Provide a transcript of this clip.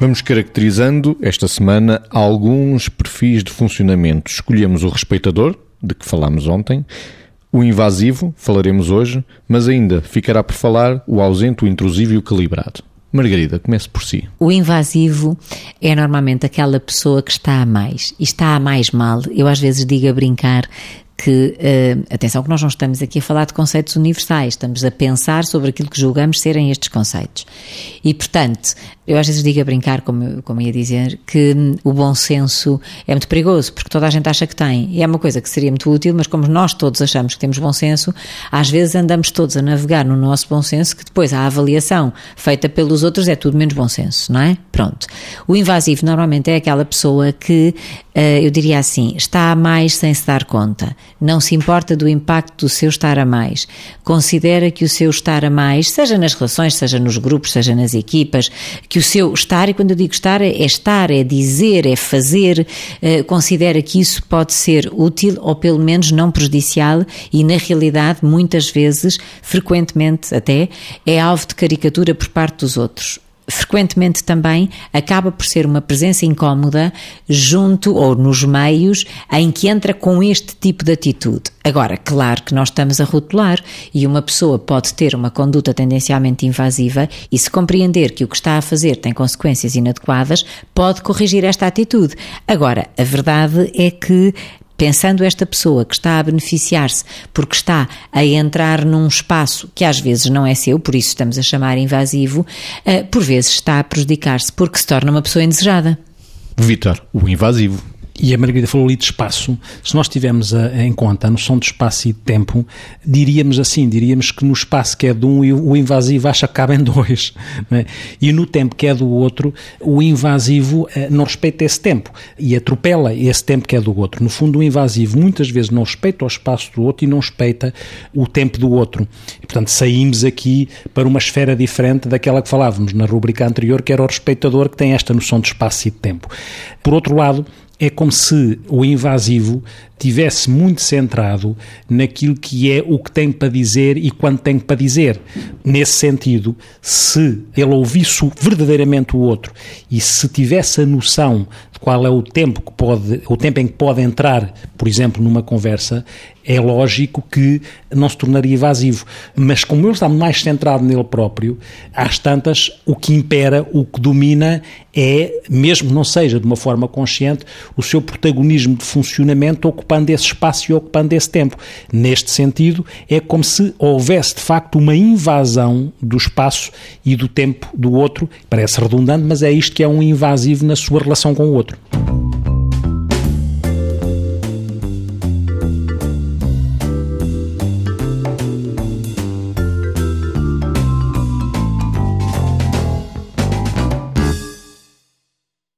Vamos caracterizando esta semana alguns perfis de funcionamento. Escolhemos o respeitador, de que falámos ontem, o invasivo, falaremos hoje, mas ainda ficará por falar o ausente, o intrusivo e o calibrado. Margarida, comece por si. O invasivo é normalmente aquela pessoa que está a mais e está a mais mal. Eu às vezes digo a brincar que, uh, atenção que nós não estamos aqui a falar de conceitos universais, estamos a pensar sobre aquilo que julgamos serem estes conceitos. E, portanto, eu às vezes digo a brincar, como, como ia dizer, que hum, o bom senso é muito perigoso, porque toda a gente acha que tem. E é uma coisa que seria muito útil, mas como nós todos achamos que temos bom senso, às vezes andamos todos a navegar no nosso bom senso, que depois a avaliação feita pelos outros é tudo menos bom senso, não é? Pronto. O invasivo normalmente é aquela pessoa que, uh, eu diria assim, está mais sem se dar conta não se importa do impacto do seu estar a mais. Considera que o seu estar a mais, seja nas relações, seja nos grupos, seja nas equipas, que o seu estar, e quando eu digo estar, é estar, é dizer, é fazer, eh, considera que isso pode ser útil ou pelo menos não prejudicial e, na realidade, muitas vezes, frequentemente até, é alvo de caricatura por parte dos outros frequentemente também acaba por ser uma presença incómoda junto ou nos meios em que entra com este tipo de atitude. Agora, claro que nós estamos a rotular e uma pessoa pode ter uma conduta tendencialmente invasiva e se compreender que o que está a fazer tem consequências inadequadas, pode corrigir esta atitude. Agora, a verdade é que pensando esta pessoa que está a beneficiar-se porque está a entrar num espaço que às vezes não é seu, por isso estamos a chamar invasivo, eh, por vezes está a prejudicar-se porque se torna uma pessoa indesejada. Vitor, o invasivo e a Margarida falou ali de espaço, se nós tivermos a, a, em conta a noção de espaço e de tempo, diríamos assim, diríamos que no espaço que é de um, o invasivo acha que cabe em dois, é? e no tempo que é do outro, o invasivo eh, não respeita esse tempo e atropela esse tempo que é do outro. No fundo, o invasivo muitas vezes não respeita o espaço do outro e não respeita o tempo do outro. E, portanto, saímos aqui para uma esfera diferente daquela que falávamos na rubrica anterior, que era o respeitador que tem esta noção de espaço e de tempo. Por outro lado, é como se o invasivo tivesse muito centrado naquilo que é o que tem para dizer e quando tem para dizer. Nesse sentido, se ele ouvisse verdadeiramente o outro e se tivesse a noção de qual é o tempo que pode, o tempo em que pode entrar, por exemplo, numa conversa, é lógico que não se tornaria evasivo. Mas como ele está mais centrado nele próprio, às tantas, o que impera, o que domina é, mesmo não seja de uma forma consciente, o seu protagonismo de funcionamento ocupando esse espaço e ocupando esse tempo. Neste sentido, é como se houvesse de facto uma invasão do espaço e do tempo do outro. Parece redundante, mas é isto que é um invasivo na sua relação com o outro.